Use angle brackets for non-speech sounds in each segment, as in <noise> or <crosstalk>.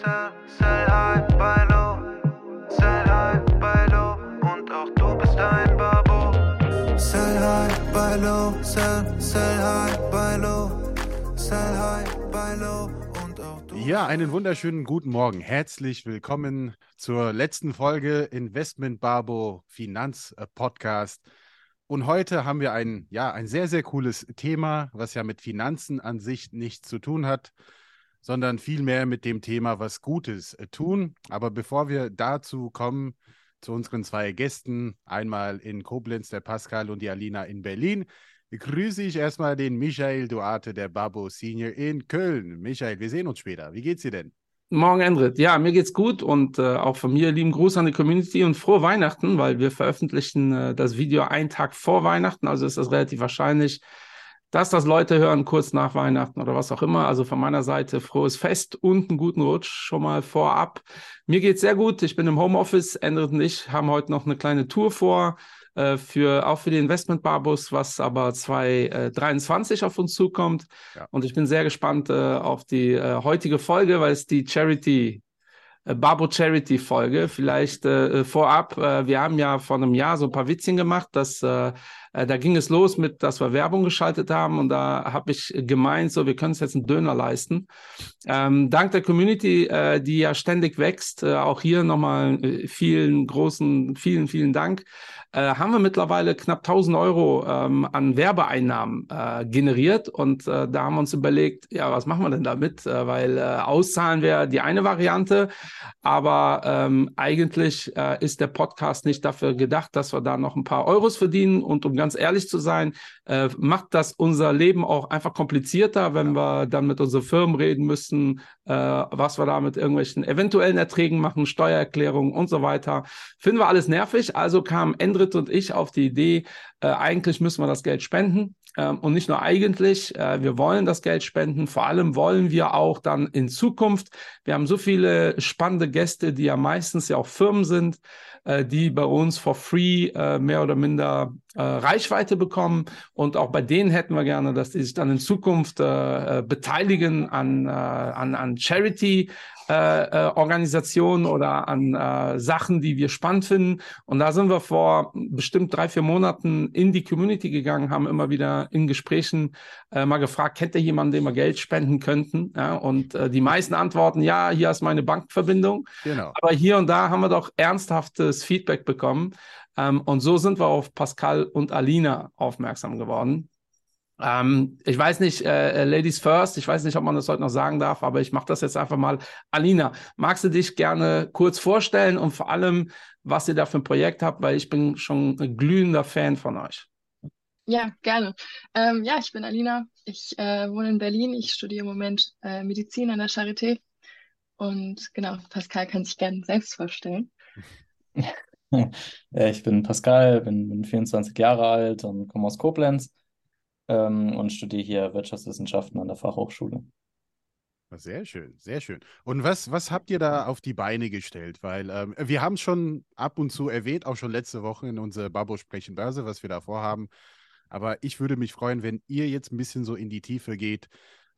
sell, high bei low, sell high bei low und auch du bist ein Babo. Sell high bei low, sell, high bei low, sell high bei low. Ja, einen wunderschönen guten Morgen. Herzlich willkommen zur letzten Folge Investment Babo Finanz äh, Podcast. Und heute haben wir ein, ja, ein sehr, sehr cooles Thema, was ja mit Finanzen an sich nichts zu tun hat, sondern vielmehr mit dem Thema, was Gutes äh, tun. Aber bevor wir dazu kommen, zu unseren zwei Gästen, einmal in Koblenz der Pascal und die Alina in Berlin, begrüße ich erstmal den Michael Duarte, der Babo Senior in Köln. Michael, wir sehen uns später. Wie geht's dir denn? Morgen, Endrit. Ja, mir geht's gut und äh, auch von mir lieben Gruß an die Community und frohe Weihnachten, weil wir veröffentlichen äh, das Video einen Tag vor Weihnachten, also ist das relativ wahrscheinlich, dass das Leute hören kurz nach Weihnachten oder was auch immer. Also von meiner Seite frohes Fest und einen guten Rutsch schon mal vorab. Mir geht's sehr gut. Ich bin im Homeoffice. Endrit und ich haben heute noch eine kleine Tour vor äh, für auch für den Investment Barbus, was aber 2023 äh, auf uns zukommt. Ja. Und ich bin sehr gespannt äh, auf die äh, heutige Folge, weil es die Charity Barbo Charity Folge. Vielleicht äh, vorab, äh, wir haben ja vor einem Jahr so ein paar Witzchen gemacht, dass äh, äh, da ging es los mit, dass wir Werbung geschaltet haben und da habe ich gemeint, so wir können uns jetzt einen Döner leisten. Ähm, dank der Community, äh, die ja ständig wächst, äh, auch hier nochmal äh, vielen großen, vielen, vielen Dank, äh, haben wir mittlerweile knapp 1000 Euro ähm, an Werbeeinnahmen äh, generiert und da haben wir uns überlegt, ja, was machen wir denn damit? weil auszahlen wäre die eine Variante, aber ähm, eigentlich ist der Podcast nicht dafür gedacht, dass wir da noch ein paar Euros verdienen und um ganz ehrlich zu sein, äh, macht das unser Leben auch einfach komplizierter, wenn wir dann mit unseren Firmen reden müssen, äh, was wir da mit irgendwelchen eventuellen Erträgen machen, Steuererklärungen und so weiter. Finden wir alles nervig. Also kamen Endrit und ich auf die Idee, äh, eigentlich müssen wir das Geld spenden. Ähm, und nicht nur eigentlich, äh, wir wollen das Geld spenden, vor allem wollen wir auch dann in Zukunft, wir haben so viele spannende Gäste, die ja meistens ja auch Firmen sind, äh, die bei uns for free äh, mehr oder minder äh, Reichweite bekommen. Und auch bei denen hätten wir gerne, dass die sich dann in Zukunft äh, äh beteiligen an, äh, an, an Charity. Äh, äh, Organisationen oder an Sachen, die wir spannend finden. Und da sind wir vor bestimmt drei, vier Monaten in die Community gegangen, haben immer wieder in Gesprächen mal gefragt, kennt ihr jemanden, dem wir Geld spenden könnten? Ja, und die meisten antworten, ja, hier ist meine Bankverbindung. Genau. Aber hier und da haben wir doch ernsthaftes Feedback bekommen. Ähm, und so sind wir auf Pascal und Alina aufmerksam geworden. Ähm, ich weiß nicht, äh, äh, Ladies First, ich weiß nicht, ob man das heute noch sagen darf, aber ich mache das jetzt einfach mal. Alina, magst du dich gerne kurz vorstellen und vor allem, was ihr da für ein Projekt habt, weil ich bin schon ein glühender Fan von euch. Ja, gerne. Ähm, ja, ich bin Alina. Ich äh, wohne in Berlin. Ich studiere im Moment äh, Medizin an der Charité. Und genau, Pascal kann sich gerne selbst vorstellen. <laughs> <laughs> Ich bin Pascal, bin, bin 24 Jahre alt und komme aus Koblenz ähm, und studiere hier Wirtschaftswissenschaften an der Fachhochschule. Sehr schön, sehr schön. Und was, was habt ihr da auf die Beine gestellt? Weil ähm, wir haben es schon ab und zu erwähnt, auch schon letzte Woche in unserer Babo Sprechen Börse, was wir da vorhaben. Aber ich würde mich freuen, wenn ihr jetzt ein bisschen so in die Tiefe geht,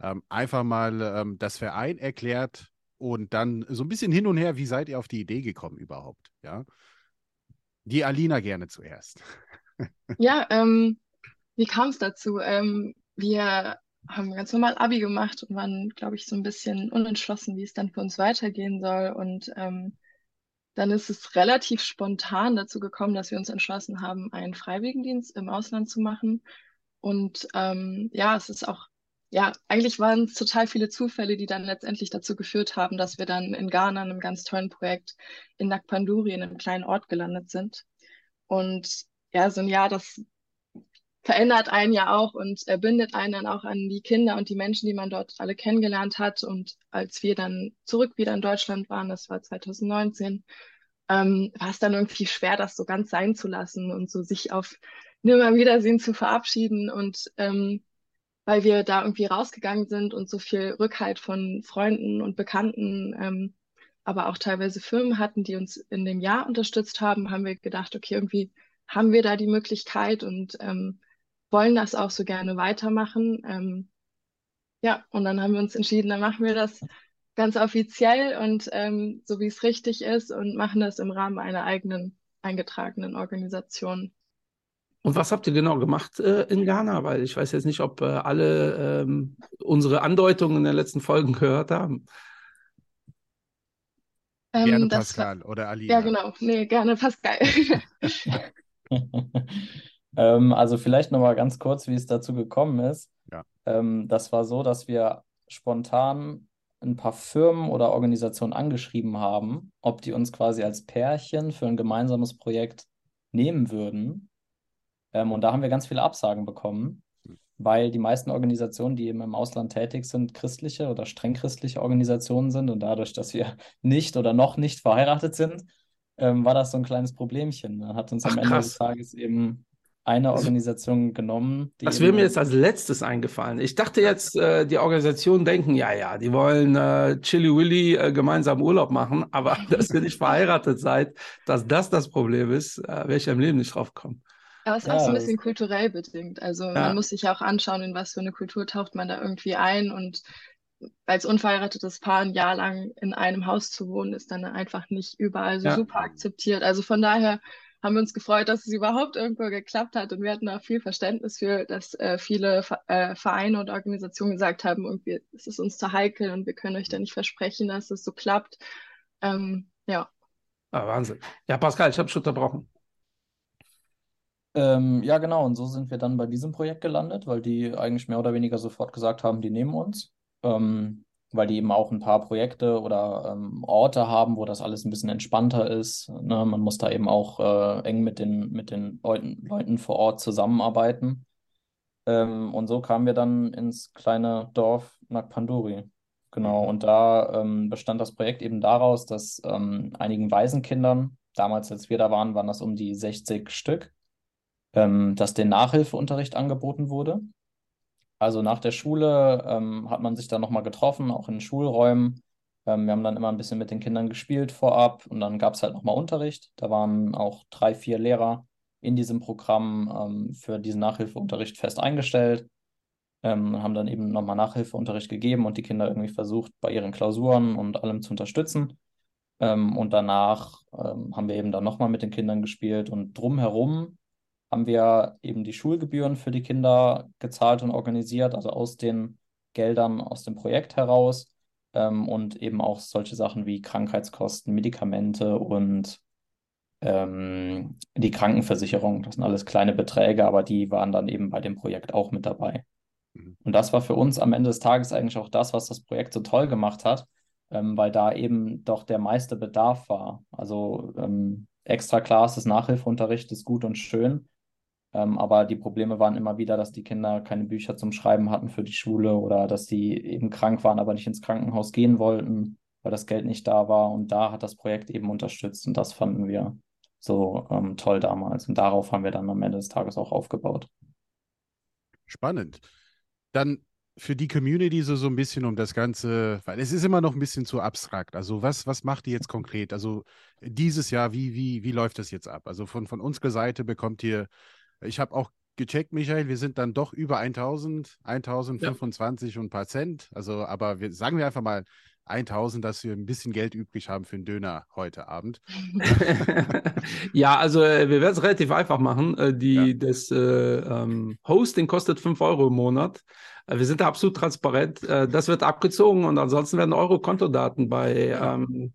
ähm, einfach mal ähm, das Verein erklärt und dann so ein bisschen hin und her, wie seid ihr auf die Idee gekommen überhaupt? Ja. Die Alina gerne zuerst. <laughs> Ja, ähm, wie kam es dazu? Ähm, wir haben ganz normal Abi gemacht und waren, glaube ich, so ein bisschen unentschlossen, wie es dann für uns weitergehen soll. Und ähm, dann ist es relativ spontan dazu gekommen, dass wir uns entschlossen haben, einen Freiwilligendienst im Ausland zu machen. Und ähm, ja, es ist auch, ja, eigentlich waren es total viele Zufälle, die dann letztendlich dazu geführt haben, dass wir dann in Ghana, einem ganz tollen Projekt in Nakpanduri, in einem kleinen Ort gelandet sind. Und ja, so ein Jahr, das verändert einen ja auch und bindet einen dann auch an die Kinder und die Menschen, die man dort alle kennengelernt hat. Und als wir dann zurück wieder in Deutschland waren, das war 2019, ähm, war es dann irgendwie schwer, das so ganz sein zu lassen und so sich auf Nimmerwiedersehen zu verabschieden. Und ähm, weil wir da irgendwie rausgegangen sind und so viel Rückhalt von Freunden und Bekannten, ähm, aber auch teilweise Firmen hatten, die uns in dem Jahr unterstützt haben, haben wir gedacht, okay, irgendwie haben wir da die Möglichkeit und ähm, wollen das auch so gerne weitermachen. Ähm, ja, und dann haben wir uns entschieden, dann machen wir das ganz offiziell und ähm, so wie es richtig ist und machen das im Rahmen einer eigenen eingetragenen Organisation. Und was habt ihr genau gemacht äh, in Ghana? Weil ich weiß jetzt nicht, ob äh, alle ähm, unsere Andeutungen in den letzten Folgen gehört haben. Ähm, Gerne das Pascal war, oder Alina. ja, genau. Nee, gerne Pascal. <laughs> Ähm, also vielleicht nochmal ganz kurz, wie es dazu gekommen ist. Ja. Ähm, das war so, dass wir spontan ein paar Firmen oder Organisationen angeschrieben haben, ob die uns quasi als Pärchen für ein gemeinsames Projekt nehmen würden. Ähm, und da haben wir ganz viele Absagen bekommen, weil die meisten Organisationen, die eben im Ausland tätig sind, christliche oder streng christliche Organisationen sind. Und dadurch, dass wir <laughs> nicht oder noch nicht verheiratet sind, ähm, war das so ein kleines Problemchen. Dann hat uns am Ach, Ende krass. des Tages eben eine Organisation genommen, Das wäre mir jetzt als letztes eingefallen. Ich dachte jetzt, äh, die Organisationen denken, ja, ja, die wollen äh, Chili Willy äh, gemeinsam Urlaub machen, aber <laughs> dass ihr nicht verheiratet seid, dass das das Problem ist, äh, wäre ich im Leben nicht drauf gekommen. Aber es ist Ja, auch so ein bisschen kulturell bedingt. Also Ja. man muss sich ja auch anschauen, in was für eine Kultur taucht man da irgendwie ein. Und als unverheiratetes Paar ein Jahr lang in einem Haus zu wohnen, ist dann einfach nicht überall so Ja. super akzeptiert. Also von daher haben wir uns gefreut, dass es überhaupt irgendwo geklappt hat. Und wir hatten auch viel Verständnis für, dass äh, viele äh, Vereine und Organisationen gesagt haben, irgendwie, es ist uns zu heikel und wir können euch da nicht versprechen, dass es so klappt. Ähm, ja. Ah, Wahnsinn. Ja, Pascal, ich habe schon unterbrochen. Ähm, ja, genau. Und so sind wir dann bei diesem Projekt gelandet, weil die eigentlich mehr oder weniger sofort gesagt haben, die nehmen uns. Ähm, weil die eben auch ein paar Projekte oder ähm, Orte haben, wo das alles ein bisschen entspannter ist. Ne? Man muss da eben auch äh, eng mit den, mit den Leuten, Leuten vor Ort zusammenarbeiten. Ähm, und so kamen wir dann ins kleine Dorf Nakpanduri. Genau, und da ähm, bestand das Projekt eben daraus, dass ähm, einigen Waisenkindern, damals als wir da waren, waren das um die 60 Stück, ähm, dass den Nachhilfeunterricht angeboten wurde. Also nach der Schule ähm, hat man sich dann nochmal getroffen, auch in Schulräumen. Ähm, wir haben dann immer ein bisschen mit den Kindern gespielt vorab und dann gab es halt nochmal Unterricht. Da waren auch drei, vier Lehrer in diesem Programm ähm, für diesen Nachhilfeunterricht fest eingestellt. Ähm, haben dann eben nochmal Nachhilfeunterricht gegeben und die Kinder irgendwie versucht, bei ihren Klausuren und allem zu unterstützen. Ähm, und danach ähm, haben wir eben dann nochmal mit den Kindern gespielt und drumherum haben wir eben die Schulgebühren für die Kinder gezahlt und organisiert, also aus den Geldern aus dem Projekt heraus ähm, und eben auch solche Sachen wie Krankheitskosten, Medikamente und ähm, die Krankenversicherung. Das sind alles kleine Beträge, aber die waren dann eben bei dem Projekt auch mit dabei. Mhm. Und das war für uns am Ende des Tages eigentlich auch das, was das Projekt so toll gemacht hat, ähm, weil da eben doch der meiste Bedarf war. Also ähm, extra Classes, Nachhilfeunterricht ist gut und schön, ähm, aber die Probleme waren immer wieder, dass die Kinder keine Bücher zum Schreiben hatten für die Schule oder dass sie eben krank waren, aber nicht ins Krankenhaus gehen wollten, weil das Geld nicht da war. Und da hat das Projekt eben unterstützt und das fanden wir so ähm, toll damals. Und darauf haben wir dann am Ende des Tages auch aufgebaut. Spannend. Dann für die Community so, so ein bisschen um das Ganze, weil es ist immer noch ein bisschen zu abstrakt. Also was, was macht ihr jetzt konkret? Also dieses Jahr, wie, wie, wie läuft das jetzt ab? Also von, von unserer Seite bekommt ihr, ich habe auch gecheckt, Michael, wir sind dann doch über 1000, 1025 und ein paar Cent. Also, aber wir, sagen wir einfach mal 1000, dass wir ein bisschen Geld übrig haben für einen Döner heute Abend. <laughs> ja, also äh, wir werden es relativ einfach machen. Äh, die, Ja. Das äh, ähm, Hosting kostet 5 Euro im Monat. Äh, wir sind da absolut transparent. Das wird abgezogen und ansonsten werden eure Kontodaten bei, Ja. ähm,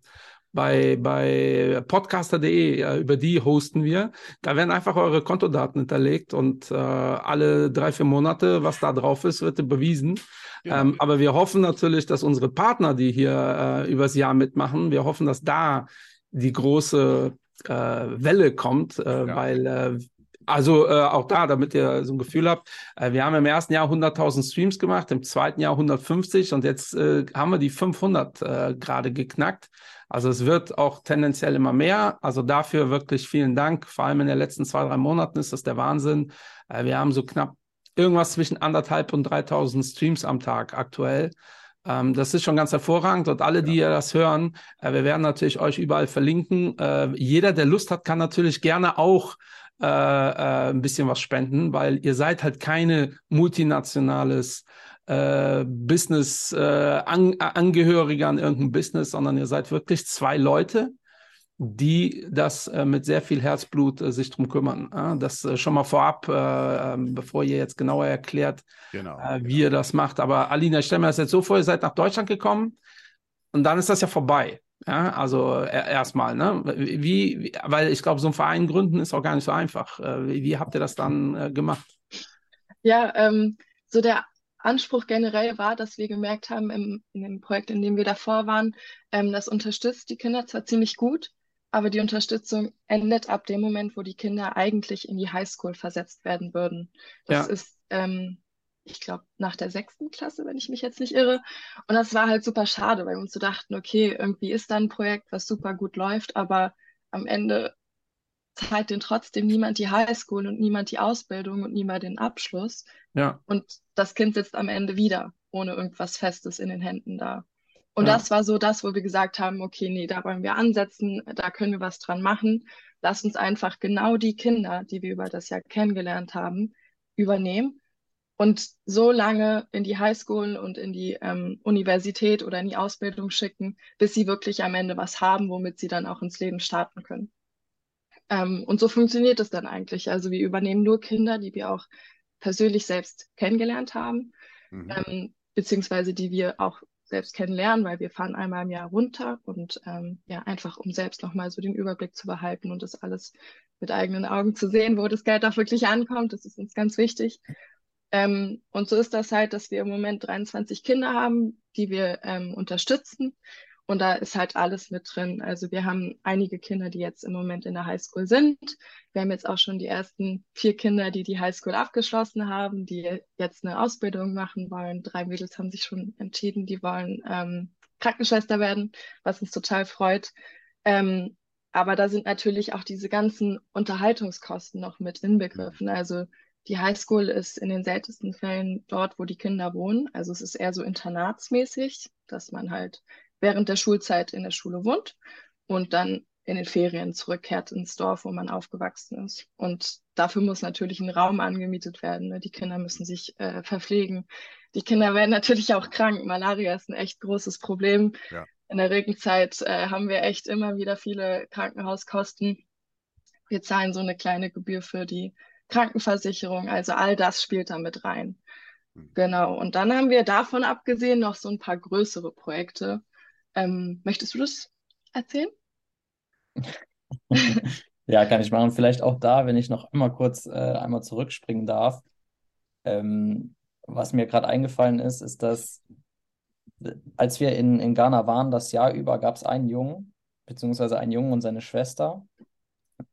bei, bei podcaster.de, äh, über die hosten wir. Da werden einfach eure Kontodaten hinterlegt und äh, alle drei, vier Monate, was da drauf ist, wird überwiesen. Genau. Ähm, aber wir hoffen natürlich, dass unsere Partner, die hier äh, übers Jahr mitmachen, wir hoffen, dass da die große äh, Welle kommt, äh, Ja. weil äh, also äh, auch da, damit ihr so ein Gefühl habt, äh, wir haben im ersten Jahr 100.000 Streams gemacht, im zweiten Jahr 150 und jetzt äh, haben wir die 500 äh, gerade geknackt. Also es wird auch tendenziell immer mehr. Also dafür wirklich vielen Dank. Vor allem in den letzten zwei, drei Monaten ist das der Wahnsinn. Äh, wir haben so knapp irgendwas zwischen anderthalb und 3000 Streams am Tag aktuell. Ähm, das ist schon ganz hervorragend und alle, die ihr das hören, äh, wir werden natürlich euch überall verlinken. Äh, jeder, der Lust hat, kann natürlich gerne auch ein bisschen was spenden, weil ihr seid halt keine multinationales äh, Business, äh, an, Angehörige an irgendeinem Business, sondern ihr seid wirklich zwei Leute, die das äh, mit sehr viel Herzblut äh, sich drum kümmern. Ja? Das äh, schon mal vorab, äh, ähm, bevor ihr jetzt genauer erklärt, Genau. äh, wie genau. ihr das macht. Aber Alina, ich stelle mir das jetzt so vor, ihr seid nach Deutschland gekommen und dann ist das ja vorbei. Ja, also äh, erstmal, ne? Wie, wie, weil ich glaube, so ein Verein gründen ist auch gar nicht so einfach. Äh, wie, wie habt ihr das dann äh, gemacht? Ja, ähm, so der Anspruch generell war, dass wir gemerkt haben im, in dem Projekt, in dem wir davor waren, ähm, das unterstützt die Kinder zwar ziemlich gut, aber die Unterstützung endet ab dem Moment, wo die Kinder eigentlich in die Highschool versetzt werden würden. Das Ja. ist, ähm, ich glaube, nach der sechsten Klasse, wenn ich mich jetzt nicht irre. Und das war halt super schade, weil wir uns so dachten, okay, irgendwie ist da ein Projekt, was super gut läuft, aber am Ende zahlt den trotzdem niemand die Highschool und niemand die Ausbildung und niemand den Abschluss. Ja, Und das Kind sitzt am Ende wieder ohne irgendwas Festes in den Händen da. Und Ja. das war so das, wo wir gesagt haben, okay, nee, da wollen wir ansetzen, da können wir was dran machen. Lass uns einfach genau die Kinder, die wir über das Jahr kennengelernt haben, übernehmen und so lange in die Highschool und in die ähm, Universität oder in die Ausbildung schicken, bis sie wirklich am Ende was haben, womit sie dann auch ins Leben starten können. Ähm, und so funktioniert es dann eigentlich. Also wir übernehmen nur Kinder, die wir auch persönlich selbst kennengelernt haben, Mhm. ähm, beziehungsweise die wir auch selbst kennenlernen, weil wir fahren einmal im Jahr runter und ähm, ja, einfach um selbst nochmal so den Überblick zu behalten und das alles mit eigenen Augen zu sehen, wo das Geld auch wirklich ankommt. Das ist uns ganz wichtig. Ähm, und so ist das halt, dass wir im Moment 23 Kinder haben, die wir ähm, unterstützen. Und da ist halt alles mit drin. Also wir haben einige Kinder, die jetzt im Moment in der Highschool sind. Wir haben jetzt auch schon die ersten vier Kinder, die die Highschool abgeschlossen haben, die jetzt eine Ausbildung machen wollen. Drei Mädels haben sich schon entschieden, die wollen ähm, Krankenschwester werden, was uns total freut. Ähm, aber da sind natürlich auch diese ganzen Unterhaltungskosten noch mit inbegriffen. Also die Highschool ist in den seltensten Fällen dort, wo die Kinder wohnen. Also es ist eher so internatsmäßig, dass man halt während der Schulzeit in der Schule wohnt und dann in den Ferien zurückkehrt ins Dorf, wo man aufgewachsen ist. Und dafür muss natürlich ein Raum angemietet werden. Ne? Die Kinder müssen sich äh, verpflegen. Die Kinder werden natürlich auch krank. Malaria ist ein echt großes Problem. Ja. In der Regenzeit äh, haben wir echt immer wieder viele Krankenhauskosten. Wir zahlen so eine kleine Gebühr für die Krankenversicherung. Also all das spielt da mit rein. Mhm. Genau. Und dann haben wir davon abgesehen noch so ein paar größere Projekte. Ähm, möchtest du das erzählen? <laughs> Ja, kann ich machen. Vielleicht auch da, wenn ich noch einmal kurz äh, einmal zurückspringen darf. Ähm, was mir gerade eingefallen ist, ist, dass äh, als wir in, in Ghana waren, das Jahr über, gab es einen Jungen, beziehungsweise einen Jungen und seine Schwester,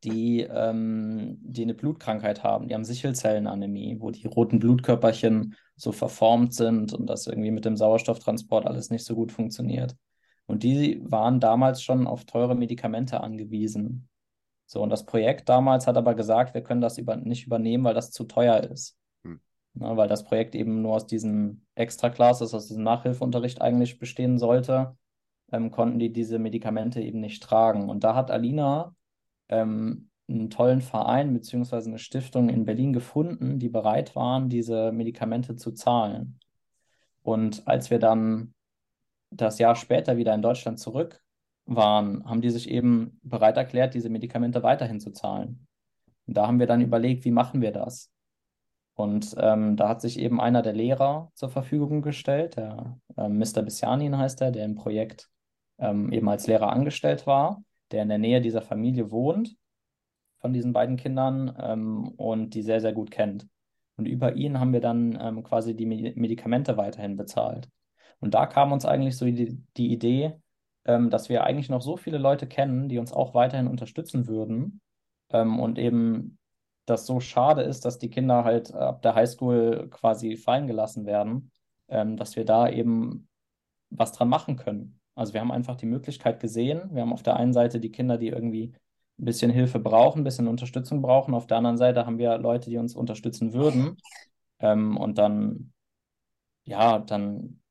die, ähm, die eine Blutkrankheit haben. Die haben Sichelzellenanämie, wo die roten Blutkörperchen so verformt sind und das irgendwie mit dem Sauerstofftransport alles nicht so gut funktioniert. Und die waren damals schon auf teure Medikamente angewiesen. So, und das Projekt damals hat aber gesagt, wir können das über, nicht übernehmen, weil das zu teuer ist. Hm. Ne, weil das Projekt eben nur aus diesen Extra-Classes, aus diesem Nachhilfeunterricht eigentlich bestehen sollte, ähm, konnten die diese Medikamente eben nicht tragen. Und da hat Alina ähm, einen tollen Verein beziehungsweise eine Stiftung in Berlin gefunden, die bereit waren, diese Medikamente zu zahlen. Und als wir dann das Jahr später wieder in Deutschland zurück waren, haben die sich eben bereit erklärt, diese Medikamente weiterhin zu zahlen. Und da haben wir dann überlegt, wie machen wir das? Und ähm, da hat sich eben einer der Lehrer zur Verfügung gestellt, der äh, Mr. Bessianin heißt er, der im Projekt ähm, eben als Lehrer angestellt war, der in der Nähe dieser Familie wohnt, von diesen beiden Kindern ähm, und die sehr, sehr gut kennt. Und über ihn haben wir dann ähm, quasi die Medi Medikamente weiterhin bezahlt. Und da kam uns eigentlich so die, die Idee, ähm, dass wir eigentlich noch so viele Leute kennen, die uns auch weiterhin unterstützen würden. Ähm, und eben das so schade ist, dass die Kinder halt ab der Highschool quasi fallen gelassen werden, ähm, dass wir da eben was dran machen können. Also wir haben einfach die Möglichkeit gesehen. Wir haben auf der einen Seite die Kinder, die irgendwie ein bisschen Hilfe brauchen, ein bisschen Unterstützung brauchen. Auf der anderen Seite haben wir Leute, die uns unterstützen würden. Ähm, und dann, ja, dann,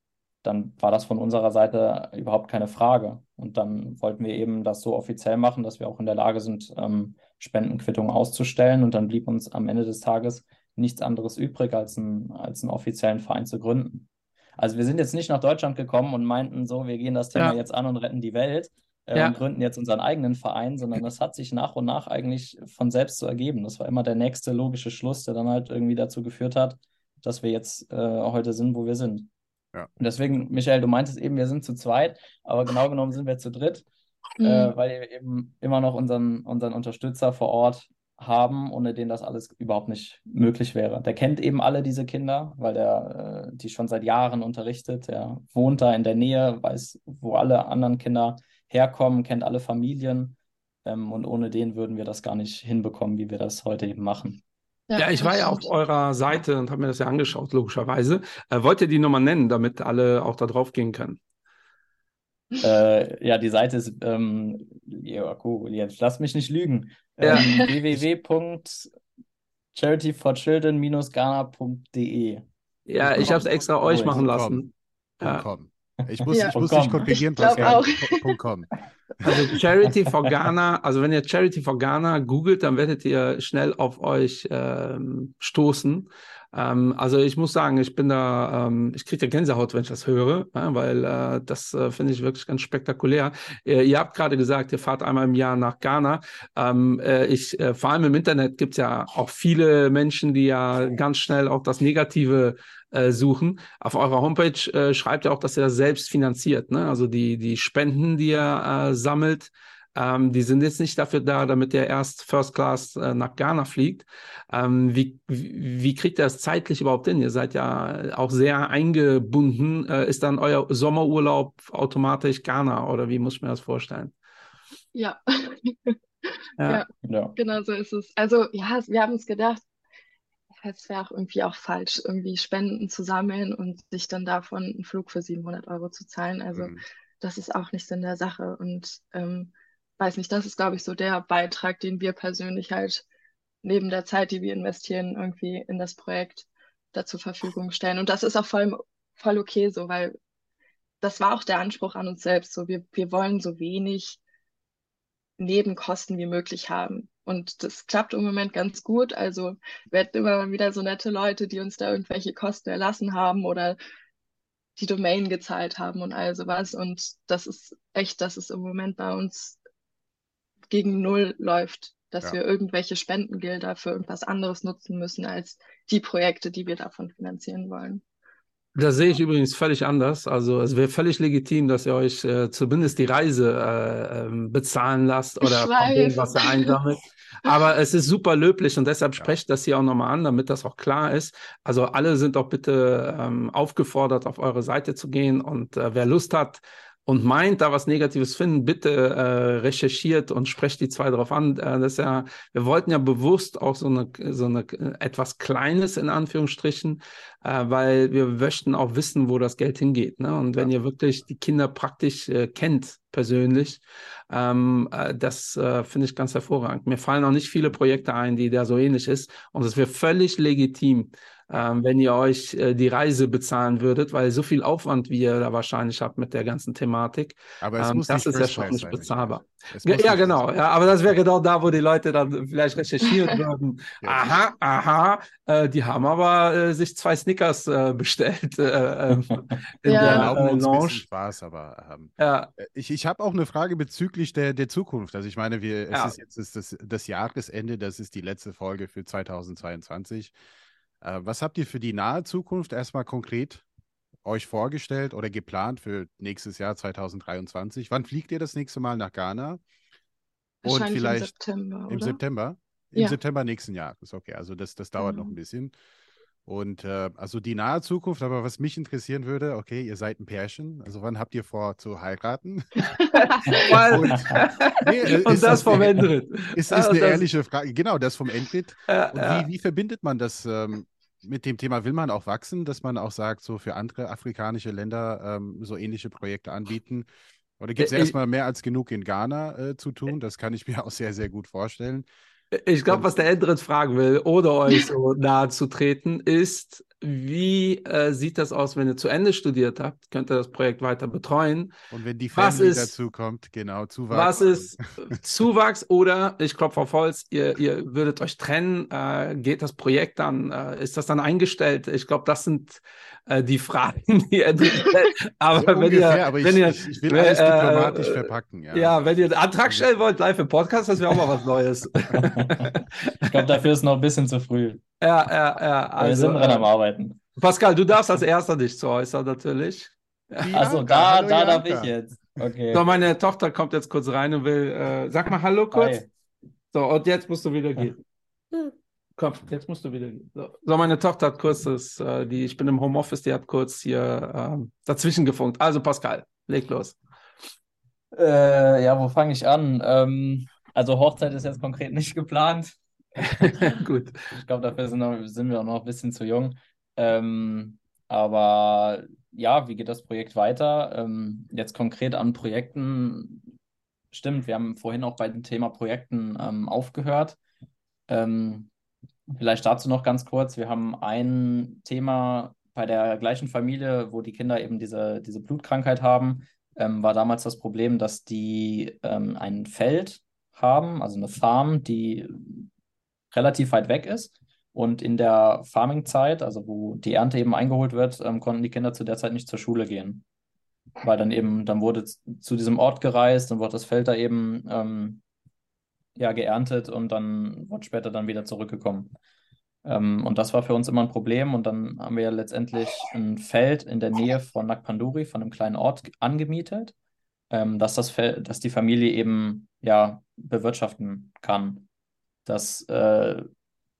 dann war das von unserer Seite überhaupt keine Frage. Und dann wollten wir eben das so offiziell machen, dass wir auch in der Lage sind, ähm, Spendenquittungen auszustellen. Und dann blieb uns am Ende des Tages nichts anderes übrig, als, ein, als einen offiziellen Verein zu gründen. Also wir sind jetzt nicht nach Deutschland gekommen und meinten so, wir gehen das Thema Ja. jetzt an und retten die Welt äh, Ja. und gründen jetzt unseren eigenen Verein, sondern das hat sich nach und nach eigentlich von selbst so ergeben. Das war immer der nächste logische Schluss, der dann halt irgendwie dazu geführt hat, dass wir jetzt äh, heute sind, wo wir sind. Ja. Und deswegen, Michael, du meintest eben, wir sind zu zweit, aber genau genommen sind wir zu dritt Mhm. äh, weil wir eben immer noch unseren, unseren Unterstützer vor Ort haben, ohne den das alles überhaupt nicht möglich wäre. Der kennt eben alle diese Kinder, weil der äh, die schon seit Jahren unterrichtet. Der wohnt da in der Nähe, weiß, wo alle anderen Kinder herkommen, kennt alle Familien. Ähm, und ohne den würden wir das gar nicht hinbekommen, wie wir das heute eben machen. Ja, ich das war ja auf eurer Seite und habe mir das ja angeschaut, logischerweise. Äh, wollt ihr die Nummer nennen, damit alle auch da drauf gehen können? Äh, ja, die Seite ist, ähm, ja, cool, jetzt lass mich nicht lügen. Ja. Ähm, www.charityforchildren-ghana.de. Ja, ich habe es extra euch Oh, machen lassen. Ja. Ich muss, Ja. ich muss com. korrigieren, Ich glaub Pascal. auch. Punkt com. Also Charity for Ghana, also wenn ihr Charity for Ghana googelt, dann werdet ihr schnell auf euch ähm, stoßen. Ähm, also ich muss sagen, ich bin da, ähm, ich kriege ja Gänsehaut, wenn ich das höre, ja, weil äh, das äh, finde ich wirklich ganz spektakulär. Äh, ihr habt gerade gesagt, ihr fahrt einmal im Jahr nach Ghana. Ähm, äh, ich, äh, vor allem im Internet gibt es ja auch viele Menschen, die ja ganz schnell auch das Negative äh, suchen. Auf eurer Homepage äh, schreibt ihr auch, dass ihr das selbst finanziert. Ne? Also die, die Spenden, die ihr äh, sammelt, ähm, die sind jetzt nicht dafür da, damit ihr erst First Class äh, nach Ghana fliegt. Ähm, wie, wie, wie kriegt ihr das zeitlich überhaupt hin? Ihr seid ja auch sehr eingebunden. Äh, ist dann euer Sommerurlaub automatisch Ghana oder wie muss ich mir das vorstellen? Ja, <laughs> Ja. Ja. Ja. genau so ist es. Also ja, wir haben uns gedacht, es wäre auch irgendwie auch falsch, irgendwie Spenden zu sammeln und sich dann davon einen Flug für 700 Euro zu zahlen. Also Mhm. das ist auch nicht Sinn der Sache. Und ähm, weiß nicht, das ist, glaube ich, so der Beitrag, den wir persönlich halt neben der Zeit, die wir investieren, irgendwie in das Projekt da zur Verfügung stellen. Und das ist auch voll, voll okay so, weil das war auch der Anspruch an uns selbst. So, wir, wir wollen so wenig Nebenkosten wie möglich haben. Und das klappt im Moment ganz gut. Also wir hatten immer mal wieder so nette Leute, die uns da irgendwelche Kosten erlassen haben oder die Domain gezahlt haben und all sowas. Und das ist echt, dass es im Moment bei uns gegen Null läuft, dass Ja. wir irgendwelche Spendengelder für irgendwas anderes nutzen müssen als die Projekte, die wir davon finanzieren wollen. Das sehe ich übrigens völlig anders. Also es wäre völlig legitim, dass ihr euch äh, zumindest die Reise äh, ähm, bezahlen lasst oder von dem, was ihr einsammelt. Aber es ist super löblich und deshalb sprecht das hier auch nochmal an, damit das auch klar ist. Also alle sind auch bitte ähm, aufgefordert, auf eure Seite zu gehen und äh, wer Lust hat und meint, da was Negatives finden, bitte äh, recherchiert und sprecht die zwei drauf an. Äh, das ist ja, wir wollten ja bewusst auch so eine, so eine etwas Kleines in Anführungsstrichen, äh, weil wir möchten auch wissen, wo das Geld hingeht. Ne? Und wenn ihr wirklich die Kinder praktisch äh, kennt, persönlich, ähm, äh, das äh, finde ich ganz hervorragend. Mir fallen auch nicht viele Projekte ein, die da so ähnlich ist. Und es wäre völlig legitim, ähm, wenn ihr euch äh, die Reise bezahlen würdet, weil so viel Aufwand, wie ihr da wahrscheinlich habt mit der ganzen Thematik, Aber es ähm, muss das ist ja schon nicht bezahlbar. Ja, muss ja, genau. Ja, aber das wäre genau da, wo die Leute dann vielleicht recherchieren <laughs> würden. Ja. Aha, aha, äh, die haben aber äh, sich zwei Snickers äh, bestellt äh, ähm, <laughs> in Ja. Der äh, uns ein bisschen Lounge. Spaß, aber ähm, Ja, ich, ich habe auch eine Frage bezüglich der, der Zukunft. Also ich meine, wir, es ist jetzt ist das, das Jahresende, das ist die letzte Folge für 2022. Äh, was habt ihr für die nahe Zukunft erstmal konkret euch vorgestellt oder geplant für nächstes Jahr 2023? Wann fliegt ihr das nächste Mal nach Ghana? Und Wahrscheinlich im vielleicht September, im? September? Im Ja. September nächsten Jahres, okay. Also das, das dauert noch Genau. ein bisschen. Und äh, also die nahe Zukunft, aber was mich interessieren würde, okay, ihr seid ein Pärchen, also wann habt ihr vor zu heiraten? <laughs> Und- Nee, äh, und das das vom Endrit. Ist, Ja, ist und eine das- ehrliche Frage. Genau, das vom Endrit. Ja, Und ja. wie, wie verbindet man das ähm, mit dem Thema? Will man auch wachsen, dass man auch sagt, so für andere afrikanische Länder ähm, so ähnliche Projekte anbieten? Oder gibt es Äh, ich- erstmal mehr als genug in Ghana äh, zu tun? Das kann ich mir <laughs> auch sehr, sehr gut vorstellen. Ich glaube, was der Endrit fragen will, ohne euch so <laughs> nahe zu treten, ist, wie äh, sieht das aus, wenn ihr zu Ende studiert habt? Könnt ihr das Projekt weiter betreuen? Und wenn die Family ist- dazu kommt, genau, Zuwachs. Was ist Zuwachs oder, ich klopfe auf Holz, ihr, ihr würdet euch trennen, äh, geht das Projekt dann, äh, ist das dann eingestellt? Ich glaube, das sind äh, die Fragen, die er stellt. <laughs> Aber So wenn ungefähr, ihr, aber ich, wenn ihr, ich, ich will alles äh, diplomatisch verpacken. Ja, ja. wenn ihr einen Antrag stellen wollt, live im Podcast, das wäre auch mal was Neues. <laughs> Ich glaube, dafür ist noch ein bisschen zu früh. ja, ja, ja. Aber wir Also, sind dran am äh, Arbeiten. Pascal, du darfst als erster dich zu äußern, natürlich. Bianca, da, hallo da darf ich jetzt. Okay. So, meine Tochter kommt jetzt kurz rein und will, äh, sag mal Hallo kurz. Hi. So, und jetzt musst du wieder gehen. <laughs> Komm, jetzt musst du wieder gehen. So, so meine Tochter hat kurz das, äh, die, ich bin im Homeoffice, die hat kurz hier ähm, dazwischen gefunkt. Also Pascal, leg los. Äh, ja, wo fange ich an? Ähm, also Hochzeit ist jetzt konkret nicht geplant. <laughs> Gut. Ich glaube, dafür sind, noch, sind wir auch noch ein bisschen zu jung. Ähm, aber ja, wie geht das Projekt weiter? Ähm, jetzt konkret an Projekten. Stimmt, wir haben vorhin auch bei dem Thema Projekten ähm, aufgehört. Ähm, vielleicht dazu noch ganz kurz. Wir haben ein Thema bei der gleichen Familie, wo die Kinder eben diese, diese Blutkrankheit haben, ähm, war damals das Problem, dass die ähm, ein Feld haben, also eine Farm, die relativ weit weg ist. Und in der Farming-Zeit, also wo die Ernte eben eingeholt wird, ähm, konnten die Kinder zu der Zeit nicht zur Schule gehen. Weil dann eben, dann wurde zu diesem Ort gereist, dann wurde das Feld da eben ähm, ja, geerntet und dann wurde später dann wieder zurückgekommen. Ähm, und das war für uns immer ein Problem. Und dann haben wir letztendlich ein Feld in der Nähe von Nakpanduri, von einem kleinen Ort, angemietet, ähm, dass das dass die Familie eben ja bewirtschaften kann. Das äh,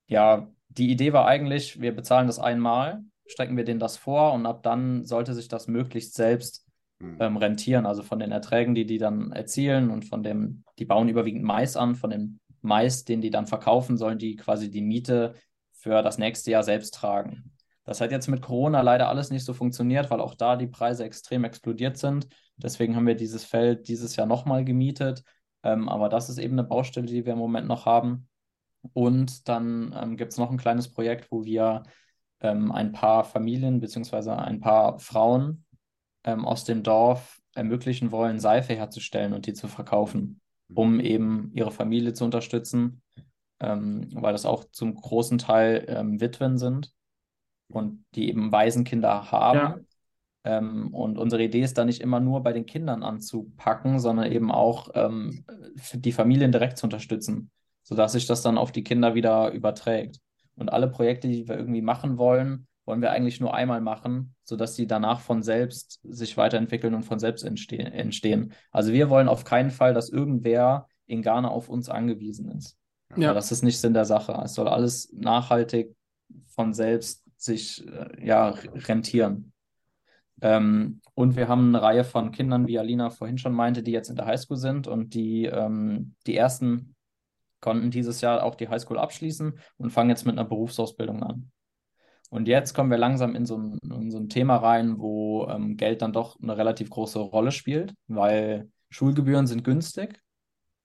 ja, die Idee war eigentlich, wir bezahlen das einmal, strecken wir denen das vor und ab dann sollte sich das möglichst selbst Hm. ähm, rentieren. Also von den Erträgen, die die dann erzielen und von dem, die bauen überwiegend Mais an, von dem Mais, den die dann verkaufen, sollen die quasi die Miete für das nächste Jahr selbst tragen. Das hat jetzt mit Corona leider alles nicht so funktioniert, weil auch da die Preise extrem explodiert sind. Deswegen haben wir dieses Feld dieses Jahr nochmal gemietet. Ähm, aber das ist eben eine Baustelle, die wir im Moment noch haben. Und dann ähm, gibt es noch ein kleines Projekt, wo wir ähm, ein paar Familien beziehungsweise ein paar Frauen ähm, aus dem Dorf ermöglichen wollen, Seife herzustellen und die zu verkaufen, um eben ihre Familie zu unterstützen, ähm, weil das auch zum großen Teil ähm, Witwen sind und die eben Waisenkinder haben. Ja. Ähm, und unsere Idee ist da nicht immer nur bei den Kindern anzupacken, sondern eben auch ähm, die Familien direkt zu unterstützen, sodass sich das dann auf die Kinder wieder überträgt. Und alle Projekte, die wir irgendwie machen wollen, wollen wir eigentlich nur einmal machen, sodass sie danach von selbst sich weiterentwickeln und von selbst entste entstehen. Also wir wollen auf keinen Fall, dass irgendwer in Ghana auf uns angewiesen ist. Ja. Das ist nicht Sinn der Sache. Es soll alles nachhaltig von selbst sich äh, ja, rentieren. Ähm, und wir haben eine Reihe von Kindern, wie Alina vorhin schon meinte, die jetzt in der Highschool sind und die, ähm, die ersten konnten dieses Jahr auch die Highschool abschließen und fangen jetzt mit einer Berufsausbildung an. Und jetzt kommen wir langsam in so ein, in so ein Thema rein, wo ähm, Geld dann doch eine relativ große Rolle spielt, weil Schulgebühren sind günstig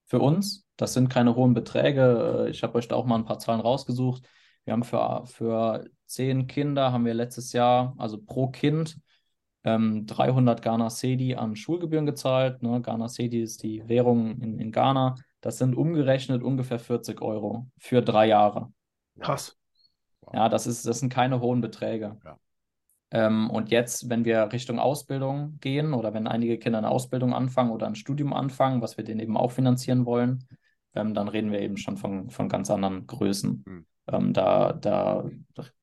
für uns. Das sind keine hohen Beträge. Äh, Ich habe euch da auch mal ein paar Zahlen rausgesucht. Wir haben für, für zehn Kinder haben wir letztes Jahr, also pro Kind, ähm, 300 Ghana Cedi an Schulgebühren gezahlt. Ne? Ghana Cedi ist die Währung in, in Ghana. Das sind umgerechnet ungefähr 40 Euro für drei Jahre. Krass. Ja, das ist, das sind keine hohen Beträge. Ja. Ähm, und jetzt, wenn wir Richtung Ausbildung gehen oder wenn einige Kinder eine Ausbildung anfangen oder ein Studium anfangen, was wir denen eben auch finanzieren wollen, ähm, dann reden wir eben schon von, von ganz anderen Größen. Hm. Ähm, da da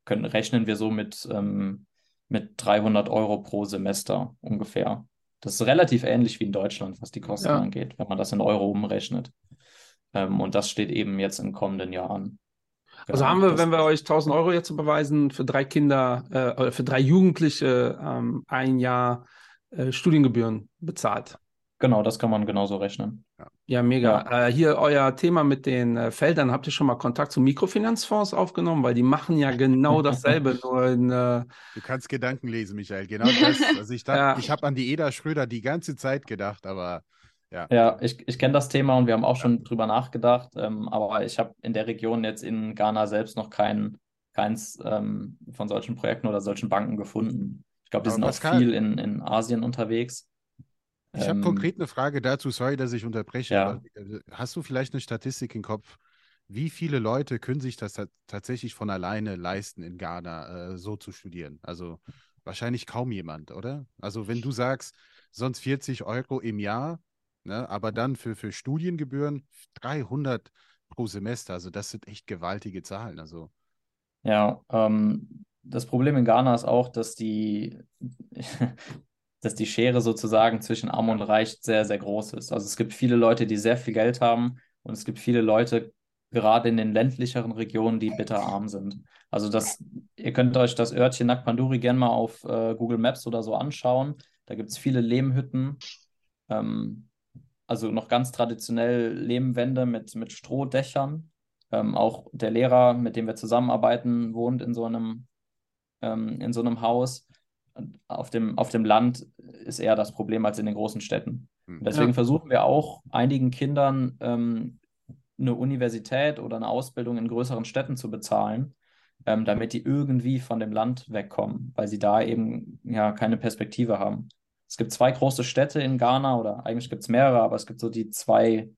können, rechnen wir so mit, ähm, mit 300 Euro pro Semester ungefähr. Das ist relativ ähnlich wie in Deutschland, was die Kosten Ja. angeht, wenn man das in Euro umrechnet. Ähm, und das steht eben jetzt in kommenden Jahren. Also Genau, haben wir, wenn wir euch 1000 Euro jetzt überweisen, für drei Kinder äh, oder für drei Jugendliche ähm, ein Jahr äh, Studiengebühren bezahlt. Genau, das kann man genauso rechnen. Ja, mega. Äh, hier euer Thema mit den äh, Feldern. Habt ihr schon mal Kontakt zu Mikrofinanzfonds aufgenommen? Weil die machen ja genau dasselbe, <laughs> nur in, äh, Du kannst Gedanken lesen, Michael. Genau das. Also ich, <laughs> dachte- Ja. ich habe an die Eda Schröder die ganze Zeit gedacht, aber Ja, Ja, ich, ich kenne das Thema und wir haben auch schon drüber nachgedacht, ähm, aber ich habe in der Region jetzt in Ghana selbst noch kein, keins ähm, von solchen Projekten oder solchen Banken gefunden. Ich glaube, die Aber sind auch Pascal- viel in, in Asien unterwegs. Ich habe Ähm, konkret eine Frage dazu, sorry, dass ich unterbreche. Ja. äh, Hast du vielleicht eine Statistik im Kopf? Wie viele Leute können sich das ta- tatsächlich von alleine leisten, in Ghana äh, so zu studieren? Also wahrscheinlich kaum jemand, oder? Also wenn du sagst, sonst 40 Euro im Jahr, ne, aber dann für, für Studiengebühren 300 pro Semester, also das sind echt gewaltige Zahlen. Also Ja, ähm, das Problem in Ghana ist auch, dass die, <laughs> dass die Schere sozusagen zwischen Arm und Reich sehr, sehr groß ist. Also es gibt viele Leute, die sehr viel Geld haben und es gibt viele Leute, gerade in den ländlicheren Regionen, die bitterarm sind. Also das, ihr könnt euch das Örtchen Nakpanduri gerne mal auf äh, Google Maps oder so anschauen. Da gibt es viele Lehmhütten, ähm, also noch ganz traditionell Lehmwände mit, mit Strohdächern. Ähm, auch der Lehrer, mit dem wir zusammenarbeiten, wohnt in so einem, ähm, in so einem Haus. Auf dem, auf dem Land ist eher das Problem als in den großen Städten. Hm. Und deswegen Ja. versuchen wir auch einigen Kindern ähm, eine Universität oder eine Ausbildung in größeren Städten zu bezahlen, ähm, damit die irgendwie von dem Land wegkommen, weil sie da eben ja keine Perspektive haben. Es gibt zwei große Städte in Ghana oder eigentlich gibt es mehrere, aber es gibt so die zwei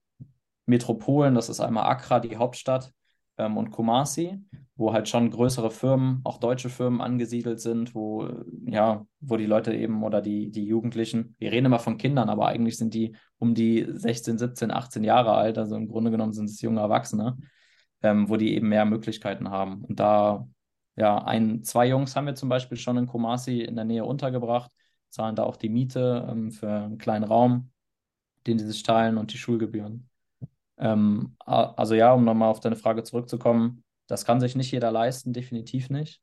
Metropolen. Das ist einmal Accra, die Hauptstadt, ähm, und Kumasi, wo halt schon größere Firmen, auch deutsche Firmen angesiedelt sind, wo, ja, wo die Leute eben oder die, die Jugendlichen, wir reden immer von Kindern, aber eigentlich sind die um die 16, 17, 18 Jahre alt, also im Grunde genommen sind es junge Erwachsene, ähm, wo die eben mehr Möglichkeiten haben. Und da, ja, ein, zwei Jungs haben wir zum Beispiel schon in Kumasi in der Nähe untergebracht, zahlen da auch die Miete ähm, für einen kleinen Raum, den sie sich teilen und die Schulgebühren. Ähm, also ja, um nochmal auf deine Frage zurückzukommen, das kann sich nicht jeder leisten, definitiv nicht.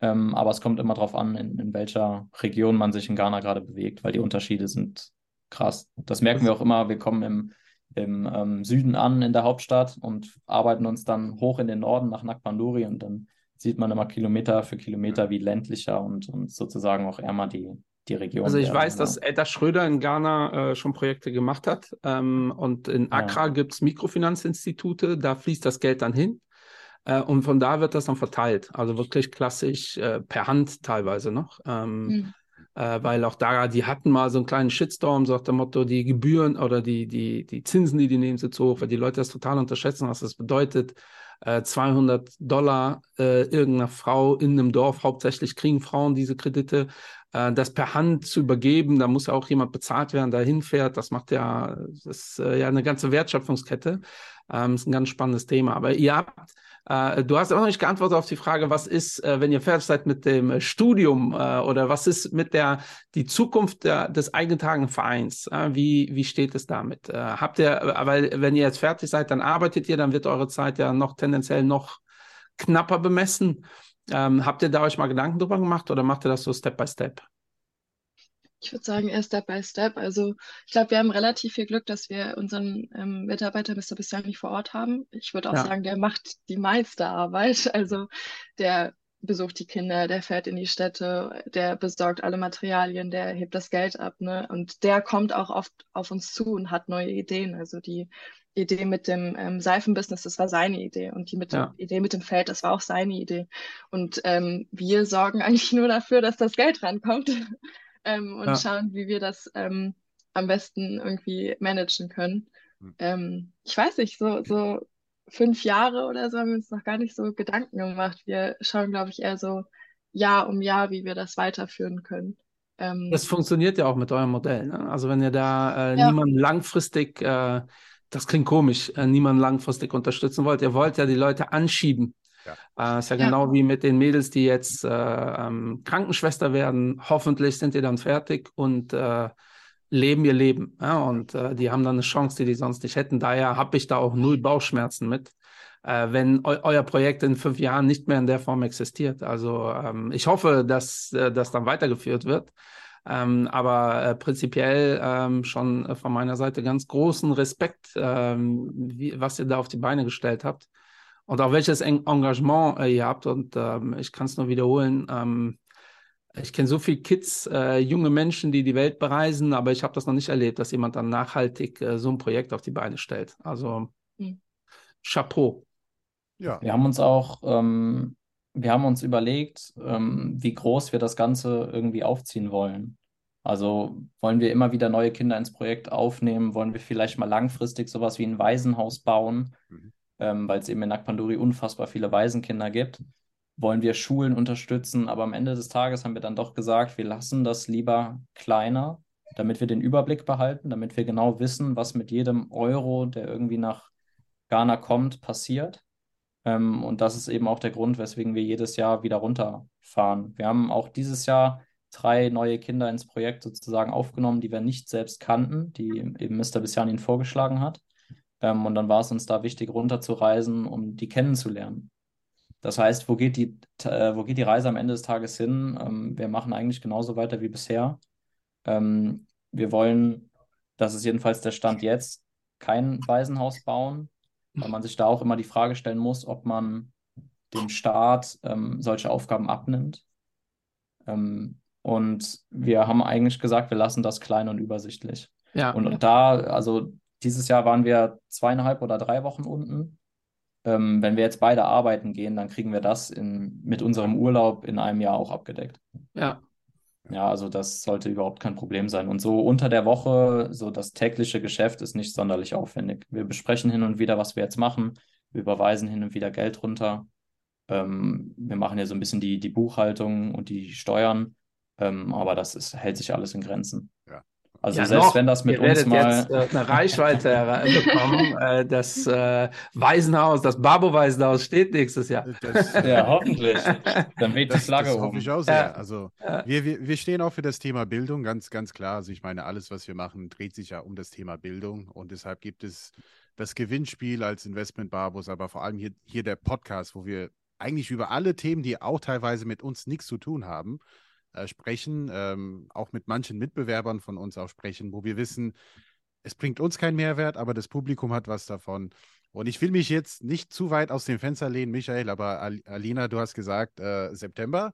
Ähm, aber es kommt immer darauf an, in, in welcher Region man sich in Ghana gerade bewegt, weil die Unterschiede sind krass. Das merken wir auch immer. Wir kommen im, im ähm, Süden an, in der Hauptstadt und arbeiten uns dann hoch in den Norden nach Nakpanduri und dann sieht man immer Kilometer für Kilometer, wie ländlicher und, und sozusagen auch ärmer die, die Regionen Also ich weiß, ja. dass Edda Schröder in Ghana äh, schon Projekte gemacht hat. Ähm, und in Accra gibt es Mikrofinanzinstitute, da fließt das Geld dann hin. Äh, und von da wird das dann verteilt. Also wirklich klassisch äh, per Hand teilweise noch. Ähm, Hm. äh, weil auch da, die hatten mal so einen kleinen Shitstorm, so nach dem Motto, die Gebühren oder die, die, die Zinsen, die die nehmen, sind zu hoch, weil die Leute das total unterschätzen, was das bedeutet. Äh, 200 Dollar äh, irgendeiner Frau in einem Dorf, hauptsächlich kriegen Frauen diese Kredite, äh, das per Hand zu übergeben, da muss ja auch jemand bezahlt werden, der hinfährt, das macht ja, das ist äh, ja eine ganze Wertschöpfungskette. Ähm, ist ein ganz spannendes Thema. Aber ihr habt äh, du hast auch noch nicht geantwortet auf die Frage, was ist, äh, wenn ihr fertig seid mit dem äh, Studium äh, oder was ist mit der die Zukunft der, des eingetragenen Vereins? Äh, wie, wie steht es damit? Habt ihr, weil wenn ihr jetzt fertig seid, dann arbeitet ihr, dann wird eure Zeit ja noch tendenziell noch knapper bemessen. Ähm, habt ihr da euch mal Gedanken drüber gemacht oder macht ihr das so Step by Step? Ich würde sagen, eher Step by Step. Also ich glaube, wir haben relativ viel Glück, dass wir unseren ähm, Mitarbeiter Mr. bisher nicht vor Ort haben. Ich würde auch Ja. sagen, der macht die meiste Arbeit. <laughs> Also der besucht die Kinder, der fährt in die Städte, der besorgt alle Materialien, der hebt das Geld ab, ne? Und der kommt auch oft auf uns zu und hat neue Ideen. Also die Idee mit dem ähm, Seifenbusiness, das war seine Idee. Und die mit Ja. Idee mit dem Feld, das war auch seine Idee. Und ähm, wir sorgen <laughs> eigentlich nur dafür, dass das Geld rankommt ähm, und Ja. schauen, wie wir das ähm, am besten irgendwie managen können. Hm. Ähm, ich weiß nicht, so, so fünf Jahre oder so haben wir uns noch gar nicht so Gedanken gemacht. Wir schauen, glaube ich, eher so Jahr um Jahr, wie wir das weiterführen können. Ähm, Das funktioniert ja auch mit eurem Modell. Ne? Also wenn ihr da äh, Ja. niemanden langfristig, äh, das klingt komisch, äh, niemanden langfristig unterstützen wollt, ihr wollt ja die Leute anschieben. Äh, ist ja Ja. genau wie mit den Mädels, die jetzt äh, ähm, Krankenschwester werden. Hoffentlich sind die dann fertig und äh, leben ihr Leben. Ja? Und äh, die haben dann eine Chance, die die sonst nicht hätten. Daher habe ich da auch null Bauchschmerzen mit. Äh, wenn eu euer Projekt in fünf Jahren nicht mehr in der Form existiert. Also ähm, ich hoffe, dass äh, das dann weitergeführt wird. Ähm, aber äh, prinzipiell ähm, schon äh, von meiner Seite ganz großen Respekt, ähm, wie, was ihr da auf die Beine gestellt habt und auch welches En Engagement äh, ihr habt. Und ähm, ich kann es nur wiederholen. Ähm, ich kenne so viele Kids, äh, junge Menschen, die die Welt bereisen, aber ich habe das noch nicht erlebt, dass jemand dann nachhaltig äh, so ein Projekt auf die Beine stellt. Also Mhm. Chapeau. Ja, Wir haben uns auch, ähm, wir haben uns überlegt, ähm, wie groß wir das Ganze irgendwie aufziehen wollen. Also wollen wir immer wieder neue Kinder ins Projekt aufnehmen? Wollen wir vielleicht mal langfristig sowas wie ein Waisenhaus bauen, Mhm. Ähm, weil es eben in Nakpanduri unfassbar viele Waisenkinder gibt? Wollen wir Schulen unterstützen? Aber am Ende des Tages haben wir dann doch gesagt, wir lassen das lieber kleiner, damit wir den Überblick behalten, damit wir genau wissen, was mit jedem Euro, der irgendwie nach Ghana kommt, passiert. Ähm, und das ist eben auch der Grund, weswegen wir jedes Jahr wieder runterfahren. Wir haben auch dieses Jahr drei neue Kinder ins Projekt sozusagen aufgenommen, die wir nicht selbst kannten, die eben Mr. Bissianin vorgeschlagen hat. Ähm, und dann war es uns da wichtig, runterzureisen, um die kennenzulernen. Das heißt, wo geht die, äh, wo geht die Reise am Ende des Tages hin? Ähm, wir machen eigentlich genauso weiter wie bisher. Ähm, wir wollen, das ist jedenfalls der Stand jetzt, kein Waisenhaus bauen, weil man sich da auch immer die Frage stellen muss, ob man dem Staat ähm, solche Aufgaben abnimmt. Ähm, und wir haben eigentlich gesagt, wir lassen das klein und übersichtlich. Ja, Und, und da, also dieses Jahr waren wir zweieinhalb oder drei Wochen unten. Ähm, wenn wir jetzt beide arbeiten gehen, dann kriegen wir das in, mit unserem Urlaub in einem Jahr auch abgedeckt. ja, Ja, also das sollte überhaupt kein Problem sein. Und so unter der Woche, so das tägliche Geschäft ist nicht sonderlich aufwendig. Wir besprechen hin und wieder, was wir jetzt machen. Wir überweisen hin und wieder Geld runter. Ähm, wir machen ja so ein bisschen die, die Buchhaltung und die Steuern. Ähm, aber das ist, hält sich alles in Grenzen. Also Ja, selbst noch. wenn das mit uns mal. jetzt äh, eine Reichweite bekommen. <laughs> äh, das äh, Waisenhaus, das Babo-Waisenhaus steht nächstes Jahr. das, <laughs> Ja, hoffentlich. <laughs> Dann weht die das, Flagge das hoffe oben. ich auch sehr. Ja. Also Ja. wir, wir, wir stehen auch für das Thema Bildung, ganz, ganz klar. Also ich meine, alles, was wir machen, dreht sich ja um das Thema Bildung und deshalb gibt es das Gewinnspiel als Investment Barbus, aber vor allem hier, hier der Podcast, wo wir eigentlich über alle Themen, die auch teilweise mit uns nichts zu tun haben, äh, sprechen, ähm, auch mit manchen Mitbewerbern von uns auch sprechen, wo wir wissen, es bringt uns keinen Mehrwert, aber das Publikum hat was davon. Und ich will mich jetzt nicht zu weit aus dem Fenster lehnen, Michael, aber Al Alina, du hast gesagt, äh, September,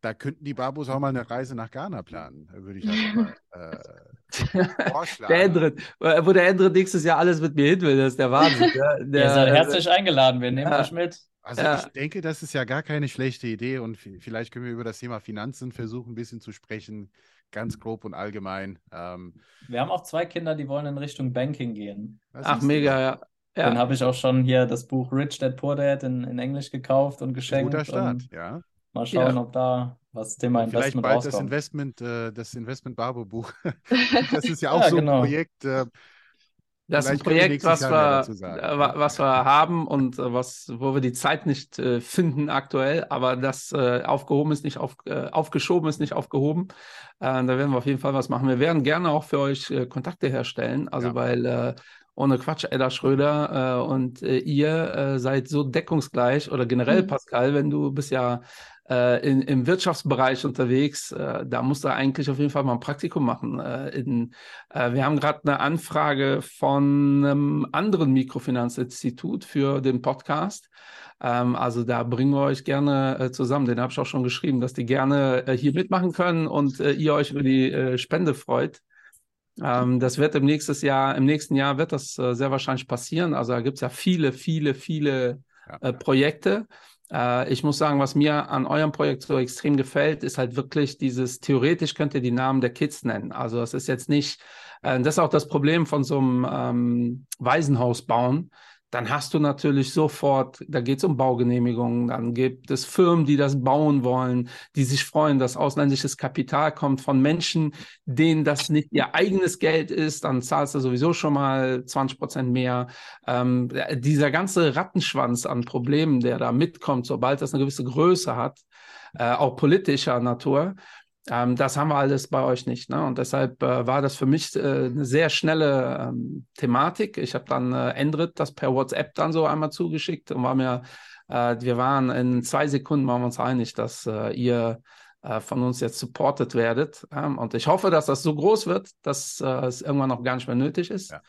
da könnten die Babus auch mal eine Reise nach Ghana planen, würde ich einfach mal <laughs> äh, vorschlagen. Der Endrit, äh, wo der Endrit nächstes Jahr alles mit mir hin will, das ist der Wahnsinn. Der, <laughs> der, Ihr seid herzlich eingeladen, wir nehmen Ja. euch mit. Also Ja. ich denke, das ist ja gar keine schlechte Idee und vielleicht können wir über das Thema Finanzen versuchen, ein bisschen zu sprechen, ganz grob und allgemein. Ähm, Wir haben auch zwei Kinder, die wollen in Richtung Banking gehen. was Ach, mega, ja. Ja. habe ich auch schon hier das Buch Rich Dad Poor Dad in, in Englisch gekauft und geschenkt. Guter Start, Und ja. Mal schauen, Ja. ob da was Thema Vielleicht Investment bald das rauskommt. Investment, äh, das Investment Barbo Buch. <laughs> <laughs> Das ist ja auch Ja, so genau. ein Projekt. Äh, Das ist ein Vielleicht wir Projekt, was wir, äh, wa- was wir haben und was, wo wir die Zeit nicht äh, finden aktuell, aber das äh, aufgehoben ist nicht auf, äh, aufgeschoben ist nicht aufgehoben. Da werden wir auf jeden Fall was machen. Wir werden gerne auch für euch Kontakte herstellen, also Ja. weil ohne Quatsch, Edda Schröder und ihr seid so deckungsgleich oder generell Mhm. Pascal, wenn du bist ja äh, in, im Wirtschaftsbereich unterwegs, äh, da musst du eigentlich auf jeden Fall mal ein Praktikum machen. Äh, in, äh, wir haben gerade eine Anfrage von einem anderen Mikrofinanzinstitut für den Podcast. Ähm, also da bringen wir euch gerne äh, zusammen. Den habe ich auch schon geschrieben, dass die gerne äh, hier mitmachen können und ihr euch über die Spende freut. Ähm, das wird im nächsten Jahr, im nächsten Jahr wird das sehr wahrscheinlich passieren. Also da gibt es ja viele, viele, viele ja. Projekte. Äh, ich muss sagen, was mir an eurem Projekt so extrem gefällt, ist halt wirklich dieses, theoretisch könnt ihr die Namen der Kids nennen. Also es ist jetzt nicht, äh, das ist auch das Problem von so einem ähm, Waisenhaus bauen. Dann hast du natürlich sofort, da geht es um Baugenehmigungen, dann gibt es Firmen, die das bauen wollen, die sich freuen, dass ausländisches Kapital kommt von Menschen, denen das nicht ihr eigenes Geld ist, dann zahlst du sowieso schon mal 20 Prozent mehr. Ähm, dieser ganze Rattenschwanz an Problemen, der da mitkommt, sobald das eine gewisse Größe hat, äh, auch politischer Natur, ähm, das haben wir alles bei euch nicht. Ne? Und deshalb äh, war das für mich äh, eine sehr schnelle ähm, Thematik. Ich habe dann äh, Endrit das per WhatsApp dann so einmal zugeschickt und war mir, äh, wir waren in zwei Sekunden waren wir uns einig, dass äh, ihr äh, von uns jetzt supported werdet. Ähm, und ich hoffe, dass das so groß wird, dass äh, es irgendwann auch gar nicht mehr nötig ist. Ja.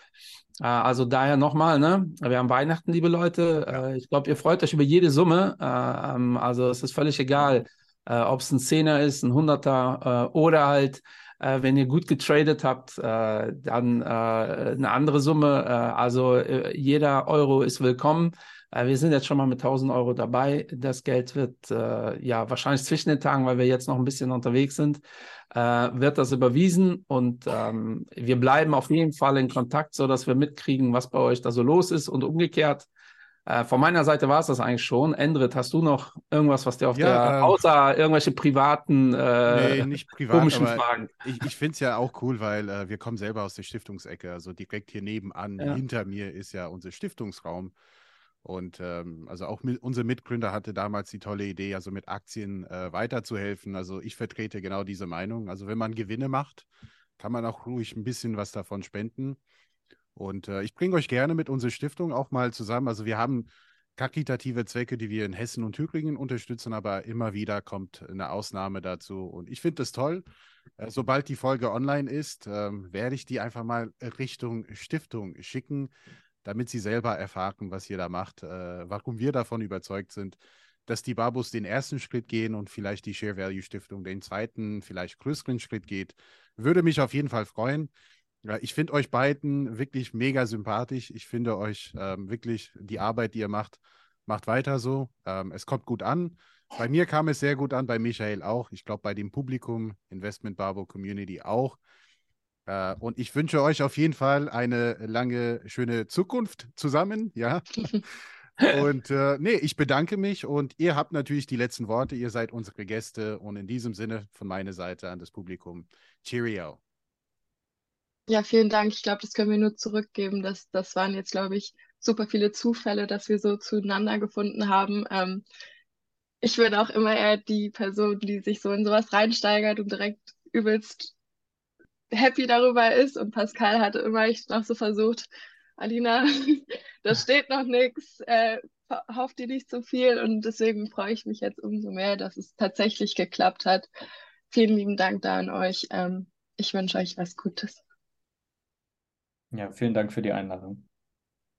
Also daher nochmal, ne? Wir haben Weihnachten, liebe Leute. Ich glaube, ihr freut euch über jede Summe. Äh, ähm, also es ist völlig egal, äh, ob es ein Zehner ist, ein Hunderter äh, oder halt, äh, wenn ihr gut getradet habt, äh, dann äh, eine andere Summe. Äh, also jeder Euro ist willkommen. Wir sind jetzt schon mal mit 1000 Euro dabei. Das Geld wird ja wahrscheinlich zwischen den Tagen, weil wir jetzt noch ein bisschen unterwegs sind, wird das überwiesen und ähm, wir bleiben auf jeden Fall in Kontakt, so dass wir mitkriegen, was bei euch da so los ist und umgekehrt. Äh, von meiner Seite war es das eigentlich schon. Endrit, hast du noch irgendwas, was dir auf Ja, der, ähm, außer irgendwelche privaten, äh, Nee, nicht privat, komischen Fragen? ich, ich finde es ja auch cool, weil äh, wir kommen selber aus der Stiftungsecke. Also direkt hier nebenan, Ja. hinter mir ist ja unser Stiftungsraum. Und ähm, also auch mit, unser Mitgründer hatte damals die tolle Idee, also mit Aktien äh, weiterzuhelfen. Also ich vertrete genau diese Meinung. Also wenn man Gewinne macht, kann man auch ruhig ein bisschen was davon spenden. Und äh, ich bringe euch gerne mit unserer Stiftung auch mal zusammen. Also wir haben karitative Zwecke, die wir in Hessen und Thüringen unterstützen, aber immer wieder kommt eine Ausnahme dazu. Und ich finde das toll. Äh, sobald die Folge online ist, ähm, werde ich die einfach mal Richtung Stiftung schicken, damit sie selber erfahren, was ihr da macht, äh, warum wir davon überzeugt sind, dass die Babus den ersten Schritt gehen und vielleicht die Share Value Stiftung den zweiten, vielleicht größeren Schritt geht. Würde mich auf jeden Fall freuen. Ja, ich finde euch beiden wirklich mega sympathisch. Ich finde euch ähm, wirklich die Arbeit, die ihr macht, macht weiter so. Ähm, es kommt gut an. Bei mir kam es sehr gut an, bei Michael auch. Ich glaube, bei dem Publikum, Investment Barbo Community auch. Äh, und ich wünsche euch auf jeden Fall eine lange, schöne Zukunft zusammen. Ja. <laughs> Und äh, nee, ich bedanke mich und ihr habt natürlich die letzten Worte. Ihr seid unsere Gäste und in diesem Sinne von meiner Seite an das Publikum. Cheerio. Ja, vielen Dank. Ich glaube, das können wir nur zurückgeben. Das, das waren jetzt, glaube ich, super viele Zufälle, dass wir so zueinander gefunden haben. Ähm, ich bin auch immer eher die Person, die sich so in sowas reinsteigert und direkt übelst happy darüber ist. Und Pascal hatte immer echt noch so versucht, Alina, <laughs> da steht noch nichts, äh, hoff dir nicht so viel. Und deswegen freue ich mich jetzt umso mehr, dass es tatsächlich geklappt hat. Vielen lieben Dank da an euch. Ähm, ich wünsche euch was Gutes. Ja, vielen Dank für die Einladung.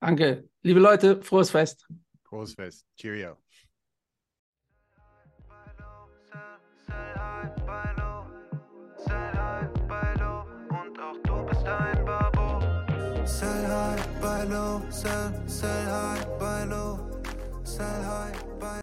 Danke. Liebe Leute, frohes Fest. Großes Fest. Cheerio. Sell high, buy low. Sell, sell high, buy low. Sell high, buy